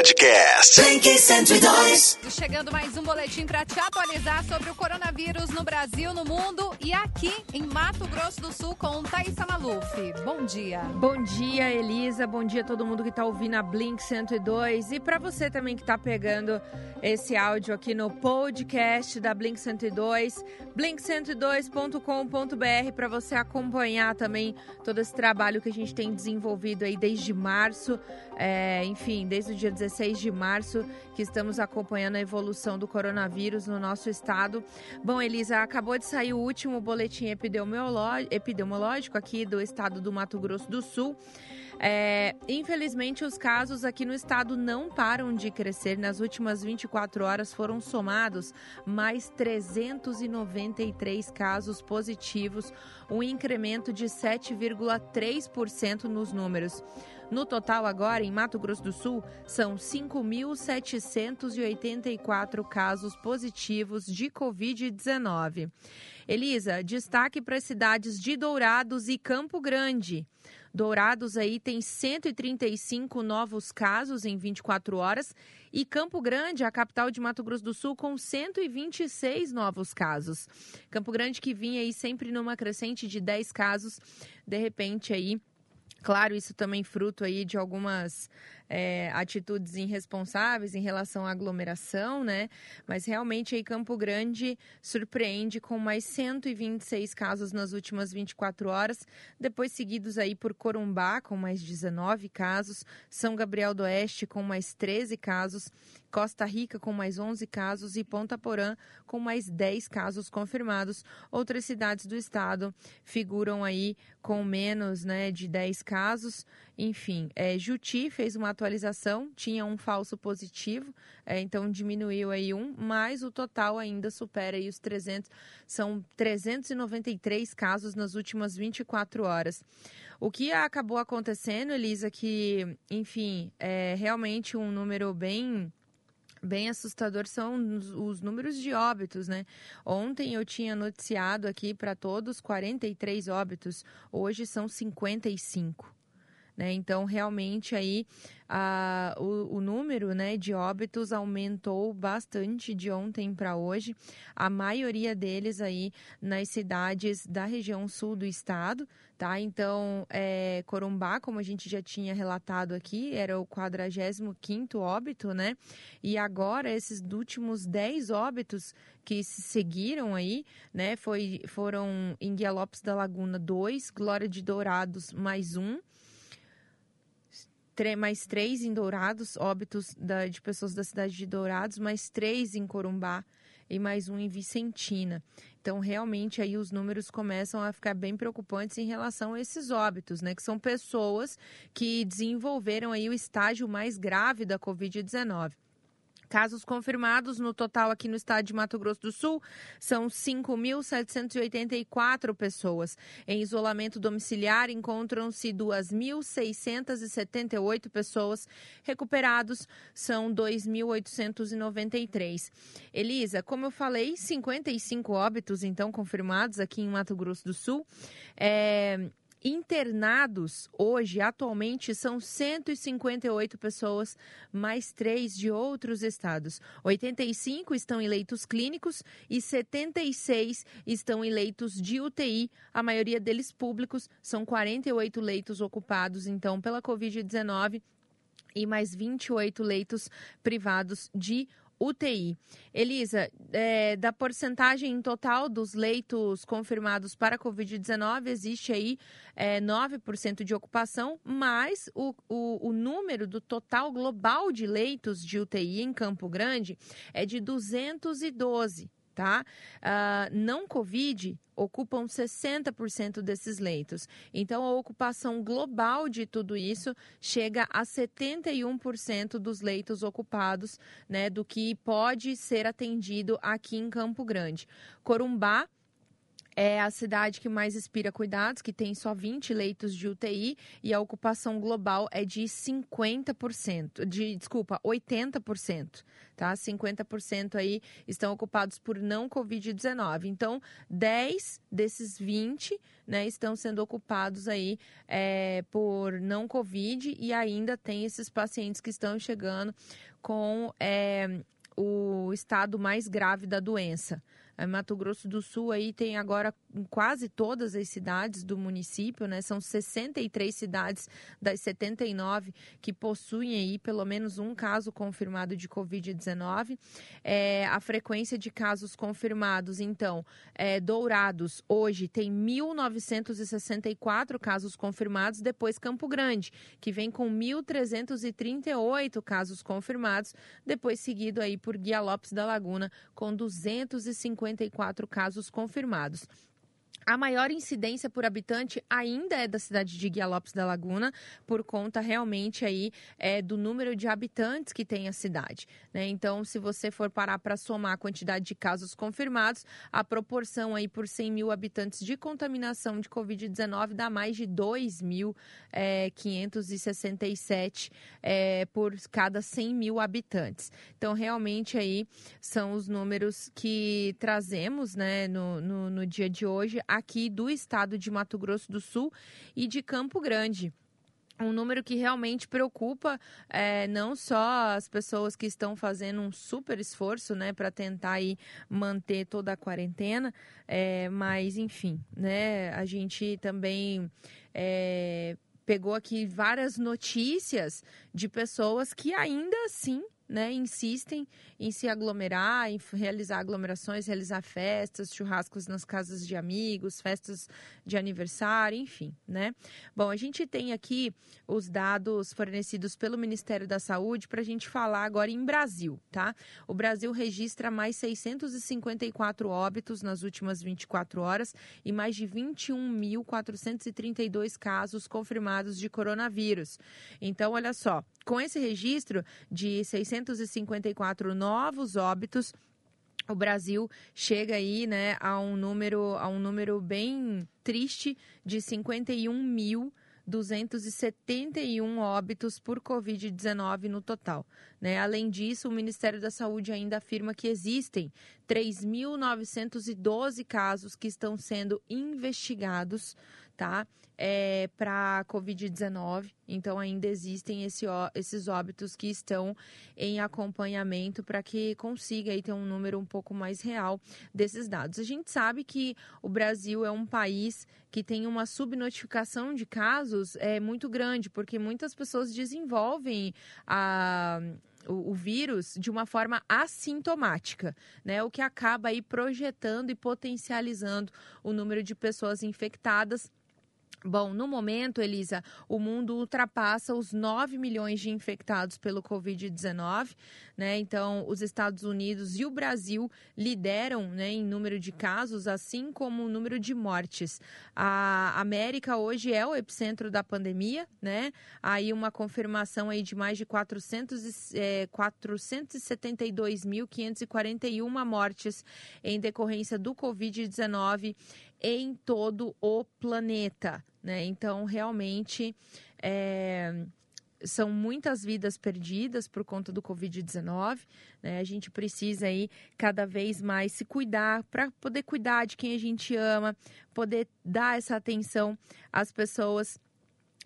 Podcast. Blink 102. Chegando mais um boletim para te atualizar sobre o coronavírus no Brasil, no mundo e aqui em Mato Grosso do Sul com Thaisa Maluf. Bom dia. Bom dia, Elisa. Bom dia a todo mundo que está ouvindo a Blink 102 e para você também que está pegando esse áudio aqui no podcast da Blink 102, blink102.com.br para você acompanhar também todo esse trabalho que a gente tem desenvolvido aí desde março, é, enfim, desde o dia 16 de março, que estamos acompanhando a evolução do coronavírus no nosso estado. Bom, Elisa, acabou de sair o último boletim epidemiológico aqui do estado do Mato Grosso do Sul. É, infelizmente, os casos aqui no estado não param de crescer. Nas últimas 24 horas foram somados mais 393 casos positivos, um incremento de 7,3% nos números. No total, agora, em Mato Grosso do Sul, são 5.784 casos positivos de Covid-19. Elisa, destaque para as cidades de Dourados e Campo Grande. Dourados aí tem 135 novos casos em 24 horas e Campo Grande, a capital de Mato Grosso do Sul, com 126 novos casos. Campo Grande que vinha aí sempre numa crescente de 10 casos, de repente aí Claro, isso também fruto aí de algumas é, atitudes irresponsáveis em relação à aglomeração, né? Mas realmente aí Campo Grande surpreende com mais 126 casos nas últimas 24 horas, depois seguidos aí por Corumbá com mais 19 casos, São Gabriel do Oeste com mais 13 casos, Costa Rica com mais 11 casos e Ponta Porã com mais 10 casos confirmados. Outras cidades do estado figuram aí com menos né, de 10 casos. Enfim, é, Juti fez uma atualização, tinha um falso positivo, é, então diminuiu aí um, mas o total ainda supera aí os 300, são 393 casos nas últimas 24 horas. O que acabou acontecendo, Elisa, que, enfim, é realmente um número bem bem assustador são os números de óbitos, né? Ontem eu tinha noticiado aqui para todos 43 óbitos, hoje são 55. Né? Então, realmente aí a, o, o, número né, de óbitos aumentou bastante de ontem para hoje. A maioria deles aí nas cidades da região sul do estado, tá? Então, é, Corumbá, como a gente já tinha relatado aqui, era o 45º óbito, né? E agora, esses últimos 10 óbitos que se seguiram aí, né? Foi, foram em Guia Lopes da Laguna 2, Glória de Dourados mais um, mais três em Dourados, óbitos da, de pessoas da cidade de Dourados, mais três em Corumbá e mais um em Vicentina. Então, realmente, aí os números começam a ficar bem preocupantes em relação a esses óbitos, né? Que são pessoas que desenvolveram aí o estágio mais grave da Covid-19. Casos confirmados no total aqui no estado de Mato Grosso do Sul são 5.784 pessoas. Em isolamento domiciliar encontram-se 2.678 pessoas. Recuperados são 2.893. Elisa, como eu falei, 55 óbitos então confirmados aqui em Mato Grosso do Sul. É, Internados hoje, atualmente, são 158 pessoas, mais três de outros estados. 85 estão em leitos clínicos e 76 estão em leitos de UTI, a maioria deles públicos. São 48 leitos ocupados, então, pela Covid-19 e mais 28 leitos privados de UTI. Elisa, é, da porcentagem total dos leitos confirmados para Covid-19, existe aí é, 9% de ocupação, mas o, o, o número do total global de leitos de UTI em Campo Grande é de 212 tá? Uh, não Covid ocupam 60% desses leitos. Então, a ocupação global de tudo isso chega a 71% dos leitos ocupados, né, do que pode ser atendido aqui em Campo Grande. Corumbá é a cidade que mais inspira cuidados, que tem só 20 leitos de UTI e a ocupação global é de 50%, de, desculpa, 80%, tá? 50% aí estão ocupados por não COVID-19. Então, 10 desses 20, né, estão sendo ocupados aí é, por não COVID e ainda tem esses pacientes que estão chegando com é, o estado mais grave da doença. Mato Grosso do Sul aí tem agora quase todas as cidades do município, né? São 63 cidades das 79 que possuem aí pelo menos um caso confirmado de Covid-19. É, a frequência de casos confirmados, então, é, Dourados hoje tem 1.964 casos confirmados, depois Campo Grande, que vem com 1.338 casos confirmados, depois seguido aí por Guia Lopes da Laguna com 250 54 casos confirmados. A maior incidência por habitante ainda é da cidade de Guia Lopes da Laguna, por conta realmente aí é, do número de habitantes que tem a cidade. Né? Então, se você for parar para somar a quantidade de casos confirmados, a proporção aí por 100 mil habitantes de contaminação de Covid-19 dá mais de 2.567 é, é, por cada 100 mil habitantes. Então, realmente aí são os números que trazemos né, no, no, no dia de hoje aqui do estado de Mato Grosso do Sul e de Campo Grande. Um número que realmente preocupa é, não só as pessoas que estão fazendo um super esforço né, para tentar aí manter toda a quarentena, é, mas enfim, né, a gente também é, pegou aqui várias notícias de pessoas que ainda assim né, insistem em se aglomerar, em realizar aglomerações, realizar festas, churrascos nas casas de amigos, festas de aniversário, enfim, né? Bom, a gente tem aqui os dados fornecidos pelo Ministério da Saúde para a gente falar agora em Brasil, tá? O Brasil registra mais 654 óbitos nas últimas 24 horas e mais de 21.432 casos confirmados de coronavírus. Então, olha só, com esse registro de 654 novos óbitos, o Brasil chega aí, né, a um número, a um número bem triste de 51 mil 271 óbitos por Covid-19 no total. Né? Além disso, o Ministério da Saúde ainda afirma que existem 3.912 casos que estão sendo investigados tá? É, para Covid-19. Então, ainda existem esse, esses óbitos que estão em acompanhamento para que consiga aí ter um número um pouco mais real desses dados. A gente sabe que o Brasil é um país que tem uma subnotificação de casos é, muito grande, porque muitas pessoas desenvolvem a o, o, vírus de uma forma assintomática, né? O que acaba aí projetando e potencializando o número de pessoas infectadas Bom, no momento, Elisa, o mundo ultrapassa os 9 milhões de infectados pelo Covid-19, né? Então, os Estados Unidos e o Brasil lideram né, em número de casos, assim como o número de mortes. A América hoje é o epicentro da pandemia, né? Aí uma confirmação aí de mais de 400, é, 472.541 mortes em decorrência do Covid-19 em todo o planeta. Né? Então, realmente, é, são muitas vidas perdidas por conta do Covid-19. Né? A gente precisa aí cada vez mais se cuidar para poder cuidar de quem a gente ama, poder dar essa atenção às pessoas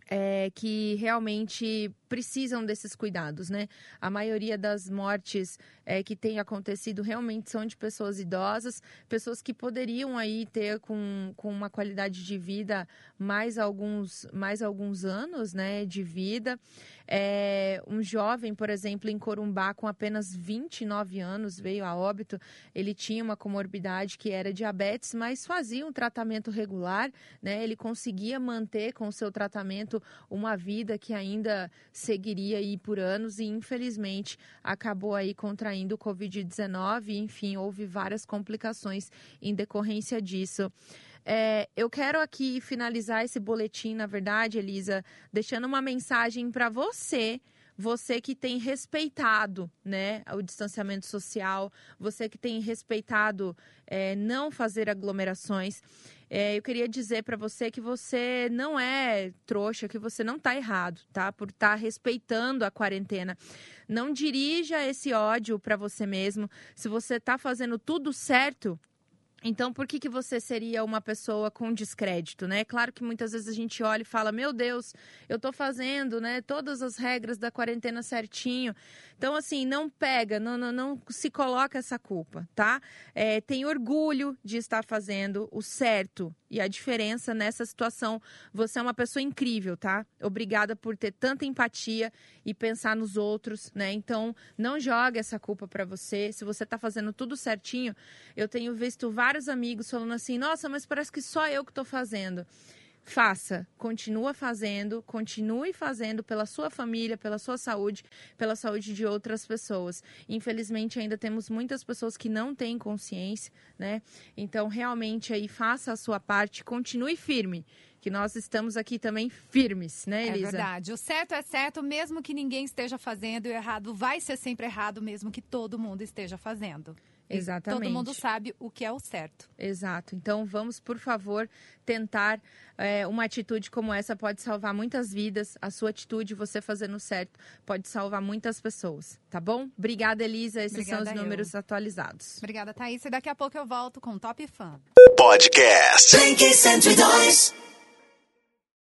é, que realmente precisam desses cuidados, né? A maioria das mortes é, que tem acontecido realmente são de pessoas idosas, pessoas que poderiam aí ter com, com uma qualidade de vida mais alguns, mais alguns anos, né, de vida. É, um jovem, por exemplo, em Corumbá, com apenas 29 anos, veio a óbito. Ele tinha uma comorbidade que era diabetes, mas fazia um tratamento regular, né? Ele conseguia manter com o seu tratamento uma vida que ainda seguiria aí por anos e infelizmente acabou aí contraindo o Covid-19, enfim, houve várias complicações em decorrência disso. É, eu quero aqui finalizar esse boletim, na verdade, Elisa, deixando uma mensagem para você você que tem respeitado né, o distanciamento social, você que tem respeitado é, não fazer aglomerações. É, eu queria dizer para você que você não é trouxa, que você não está errado, tá? Por estar tá respeitando a quarentena. Não dirija esse ódio para você mesmo. Se você está fazendo tudo certo, então, por que, que você seria uma pessoa com descrédito, né? Claro que muitas vezes a gente olha e fala, meu Deus, eu tô fazendo, né, todas as regras da quarentena certinho. Então, assim, não pega, não, não, não se coloca essa culpa, tá? É, tem orgulho de estar fazendo o certo e a diferença nessa situação. Você é uma pessoa incrível, tá? Obrigada por ter tanta empatia e pensar nos outros, né? Então, não jogue essa culpa para você. Se você tá fazendo tudo certinho, eu tenho visto vários amigos falando assim: "Nossa, mas parece que só eu que tô fazendo" faça, continua fazendo, continue fazendo pela sua família, pela sua saúde, pela saúde de outras pessoas. Infelizmente ainda temos muitas pessoas que não têm consciência, né? Então realmente aí faça a sua parte, continue firme. Que nós estamos aqui também firmes, né, Elisa? É verdade. O certo é certo, mesmo que ninguém esteja fazendo, e o errado vai ser sempre errado, mesmo que todo mundo esteja fazendo. Exatamente. todo mundo sabe o que é o certo. Exato. Então vamos, por favor, tentar é, uma atitude como essa pode salvar muitas vidas. A sua atitude, você fazendo certo, pode salvar muitas pessoas. Tá bom? Obrigada, Elisa. Esses Obrigada são os números atualizados. Obrigada, Thaís. E daqui a pouco eu volto com o Top Fã. Podcast. 102.